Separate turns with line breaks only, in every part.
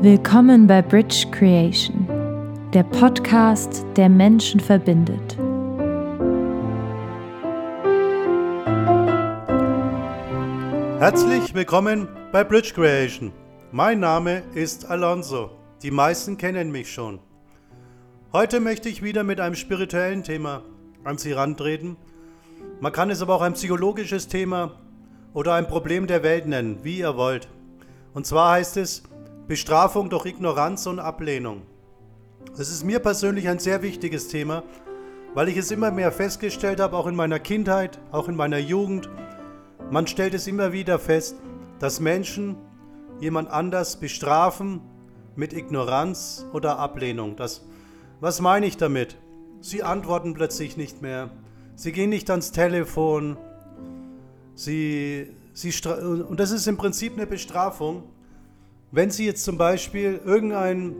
Willkommen bei Bridge Creation, der Podcast, der Menschen verbindet.
Herzlich willkommen bei Bridge Creation. Mein Name ist Alonso. Die meisten kennen mich schon. Heute möchte ich wieder mit einem spirituellen Thema an Sie rantreten. Man kann es aber auch ein psychologisches Thema oder ein Problem der Welt nennen, wie ihr wollt. Und zwar heißt es Bestrafung durch Ignoranz und Ablehnung. Es ist mir persönlich ein sehr wichtiges Thema, weil ich es immer mehr festgestellt habe, auch in meiner Kindheit, auch in meiner Jugend. Man stellt es immer wieder fest, dass Menschen jemand anders bestrafen mit Ignoranz oder Ablehnung. Das, was meine ich damit? Sie antworten plötzlich nicht mehr. Sie gehen nicht ans Telefon. Sie, sie und das ist im Prinzip eine Bestrafung. Wenn Sie jetzt zum Beispiel irgendein,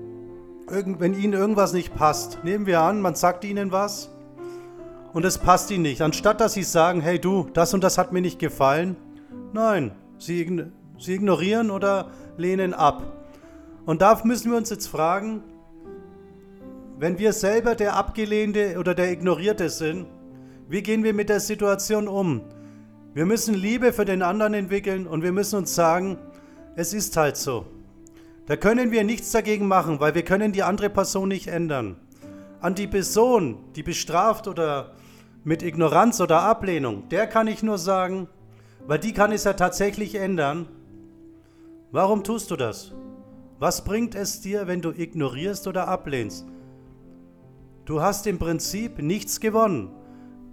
irgend, wenn Ihnen irgendwas nicht passt, nehmen wir an, man sagt Ihnen was und es passt Ihnen nicht. Anstatt dass Sie sagen, hey du, das und das hat mir nicht gefallen, nein, Sie, Sie ignorieren oder lehnen ab. Und da müssen wir uns jetzt fragen, wenn wir selber der Abgelehnte oder der Ignorierte sind, wie gehen wir mit der Situation um? Wir müssen Liebe für den anderen entwickeln und wir müssen uns sagen, es ist halt so. Da können wir nichts dagegen machen, weil wir können die andere Person nicht ändern. An die Person, die bestraft oder mit Ignoranz oder Ablehnung, der kann ich nur sagen, weil die kann es ja tatsächlich ändern. Warum tust du das? Was bringt es dir, wenn du ignorierst oder ablehnst? Du hast im Prinzip nichts gewonnen.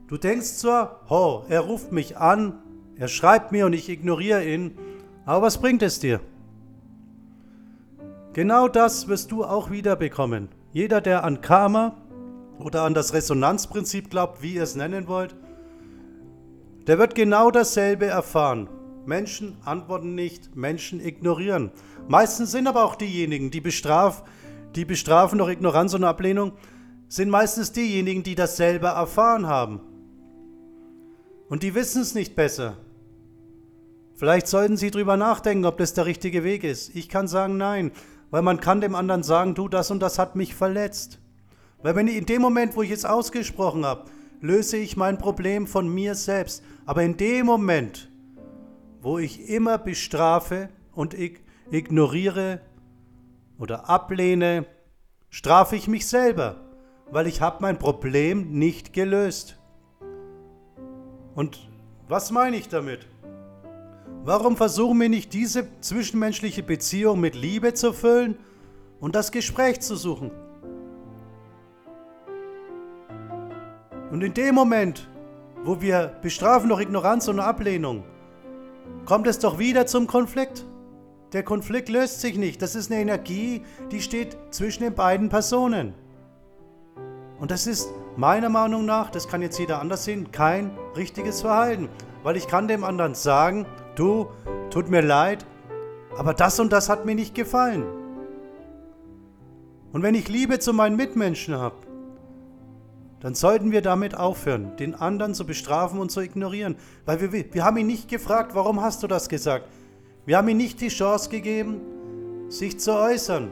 Du denkst zwar, oh, er ruft mich an, er schreibt mir und ich ignoriere ihn, aber was bringt es dir? Genau das wirst du auch wieder bekommen. Jeder, der an Karma oder an das Resonanzprinzip glaubt, wie ihr es nennen wollt, der wird genau dasselbe erfahren. Menschen antworten nicht, Menschen ignorieren. Meistens sind aber auch diejenigen, die, bestraf, die bestrafen durch Ignoranz und Ablehnung, sind meistens diejenigen, die das selber erfahren haben. Und die wissen es nicht besser. Vielleicht sollten Sie drüber nachdenken, ob das der richtige Weg ist. Ich kann sagen, nein, weil man kann dem anderen sagen, du, das und das hat mich verletzt. Weil wenn ich in dem Moment, wo ich es ausgesprochen habe, löse ich mein Problem von mir selbst. Aber in dem Moment, wo ich immer bestrafe und ignoriere oder ablehne, strafe ich mich selber, weil ich habe mein Problem nicht gelöst. Und was meine ich damit? Warum versuchen wir nicht diese zwischenmenschliche Beziehung mit Liebe zu füllen und das Gespräch zu suchen? Und in dem Moment, wo wir bestrafen durch Ignoranz und Ablehnung, kommt es doch wieder zum Konflikt. Der Konflikt löst sich nicht. Das ist eine Energie, die steht zwischen den beiden Personen. Und das ist meiner Meinung nach, das kann jetzt jeder anders sehen, kein richtiges Verhalten. Weil ich kann dem anderen sagen, du, tut mir leid, aber das und das hat mir nicht gefallen. Und wenn ich Liebe zu meinen Mitmenschen habe, dann sollten wir damit aufhören, den anderen zu bestrafen und zu ignorieren. Weil wir, wir haben ihn nicht gefragt, warum hast du das gesagt? Wir haben ihm nicht die Chance gegeben, sich zu äußern.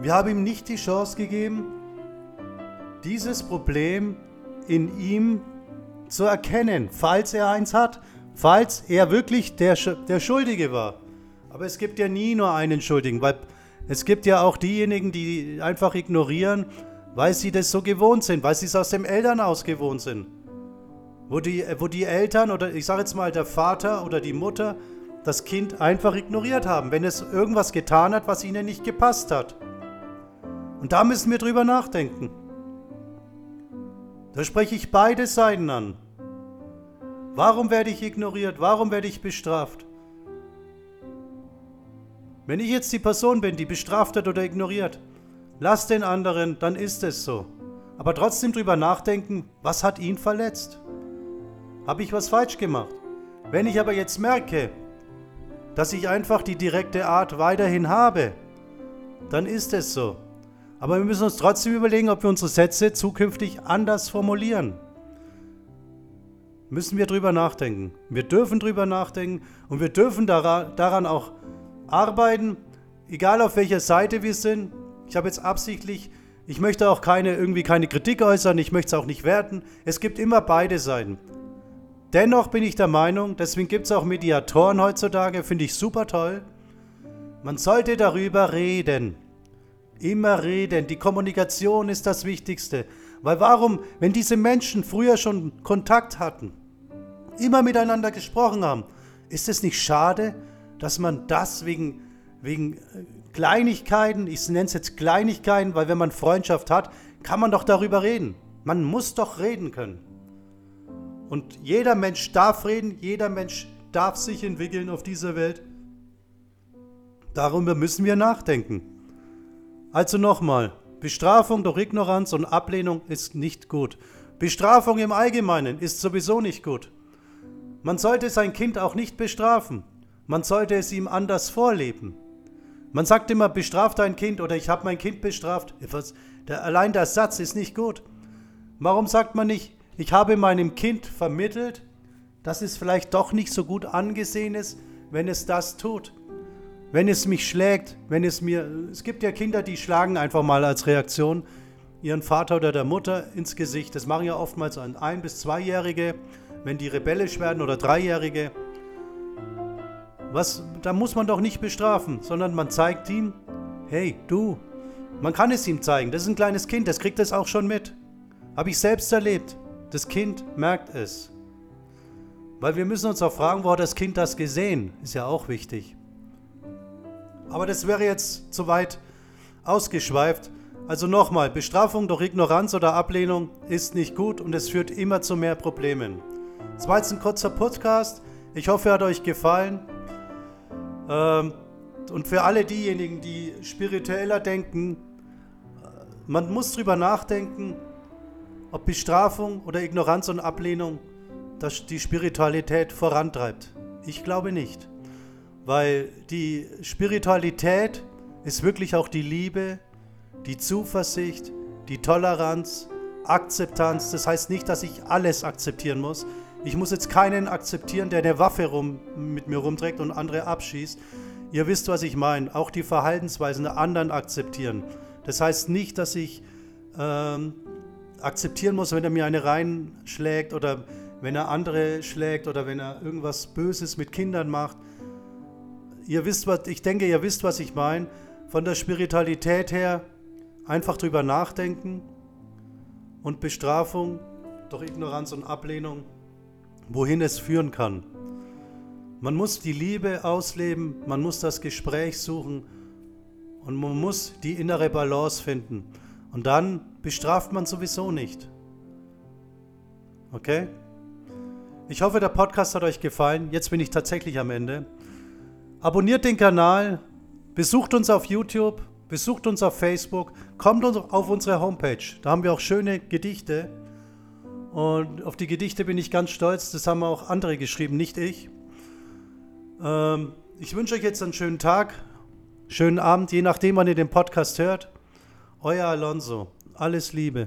Wir haben ihm nicht die Chance gegeben, dieses Problem in ihm zu erkennen, falls er eins hat, falls er wirklich der, der Schuldige war. Aber es gibt ja nie nur einen Schuldigen, weil es gibt ja auch diejenigen, die einfach ignorieren, weil sie das so gewohnt sind, weil sie es aus dem Elternhaus gewohnt sind. Wo die, wo die Eltern oder ich sage jetzt mal der Vater oder die Mutter das Kind einfach ignoriert haben, wenn es irgendwas getan hat, was ihnen nicht gepasst hat. Und da müssen wir drüber nachdenken. Da spreche ich beide Seiten an. Warum werde ich ignoriert? Warum werde ich bestraft? Wenn ich jetzt die Person bin, die bestraft hat oder ignoriert, lass den anderen, dann ist es so. Aber trotzdem drüber nachdenken, was hat ihn verletzt? Habe ich was falsch gemacht? Wenn ich aber jetzt merke, dass ich einfach die direkte Art weiterhin habe, dann ist es so. Aber wir müssen uns trotzdem überlegen, ob wir unsere Sätze zukünftig anders formulieren müssen wir drüber nachdenken. Wir dürfen drüber nachdenken und wir dürfen daran auch arbeiten, egal auf welcher Seite wir sind, ich habe jetzt absichtlich, ich möchte auch keine, irgendwie keine Kritik äußern, ich möchte es auch nicht werten. Es gibt immer beide Seiten. Dennoch bin ich der Meinung, deswegen gibt es auch Mediatoren heutzutage, finde ich super toll. Man sollte darüber reden. Immer reden. Die Kommunikation ist das Wichtigste. Weil warum, wenn diese Menschen früher schon Kontakt hatten, immer miteinander gesprochen haben, ist es nicht schade, dass man das wegen, wegen äh, Kleinigkeiten, ich nenne es jetzt Kleinigkeiten, weil wenn man Freundschaft hat, kann man doch darüber reden. Man muss doch reden können. Und jeder Mensch darf reden, jeder Mensch darf sich entwickeln auf dieser Welt. Darüber müssen wir nachdenken. Also nochmal, Bestrafung durch Ignoranz und Ablehnung ist nicht gut. Bestrafung im Allgemeinen ist sowieso nicht gut. Man sollte sein Kind auch nicht bestrafen. Man sollte es ihm anders vorleben. Man sagt immer, bestraf dein Kind oder ich habe mein Kind bestraft. Der, allein der Satz ist nicht gut. Warum sagt man nicht, ich habe meinem Kind vermittelt, dass es vielleicht doch nicht so gut angesehen ist, wenn es das tut? Wenn es mich schlägt, wenn es mir. Es gibt ja Kinder, die schlagen einfach mal als Reaktion ihren Vater oder der Mutter ins Gesicht. Das machen ja oftmals ein, ein bis zweijährige, wenn die rebellisch werden oder dreijährige. Was, da muss man doch nicht bestrafen, sondern man zeigt ihm, hey, du, man kann es ihm zeigen. Das ist ein kleines Kind, das kriegt es auch schon mit. Habe ich selbst erlebt. Das Kind merkt es. Weil wir müssen uns auch fragen, wo hat das Kind das gesehen? Ist ja auch wichtig. Aber das wäre jetzt zu weit ausgeschweift. Also nochmal, Bestrafung durch Ignoranz oder Ablehnung ist nicht gut und es führt immer zu mehr Problemen. Das war jetzt ein kurzer Podcast. Ich hoffe, er hat euch gefallen. Ähm, und für alle diejenigen, die spiritueller denken, äh, man muss drüber nachdenken, ob Bestrafung oder Ignoranz und Ablehnung das die Spiritualität vorantreibt. Ich glaube nicht, weil die Spiritualität ist wirklich auch die Liebe, die Zuversicht, die Toleranz, Akzeptanz. Das heißt nicht, dass ich alles akzeptieren muss. Ich muss jetzt keinen akzeptieren, der eine Waffe rum, mit mir rumträgt und andere abschießt. Ihr wisst, was ich meine. Auch die Verhaltensweisen der anderen akzeptieren. Das heißt nicht, dass ich ähm, akzeptieren muss, wenn er mir eine reinschlägt oder wenn er andere schlägt oder wenn er irgendwas Böses mit Kindern macht. Ihr wisst, was ich denke, ihr wisst, was ich meine. Von der Spiritualität her einfach drüber nachdenken und Bestrafung durch Ignoranz und Ablehnung, wohin es führen kann. Man muss die Liebe ausleben, man muss das Gespräch suchen und man muss die innere Balance finden. Und dann bestraft man sowieso nicht. Okay? Ich hoffe, der Podcast hat euch gefallen. Jetzt bin ich tatsächlich am Ende. Abonniert den Kanal, besucht uns auf YouTube, besucht uns auf Facebook, kommt auf unsere Homepage. Da haben wir auch schöne Gedichte. Und auf die Gedichte bin ich ganz stolz. Das haben auch andere geschrieben, nicht ich. Ähm, ich wünsche euch jetzt einen schönen Tag, schönen Abend, je nachdem, wann ihr den Podcast hört. Euer Alonso. Alles Liebe.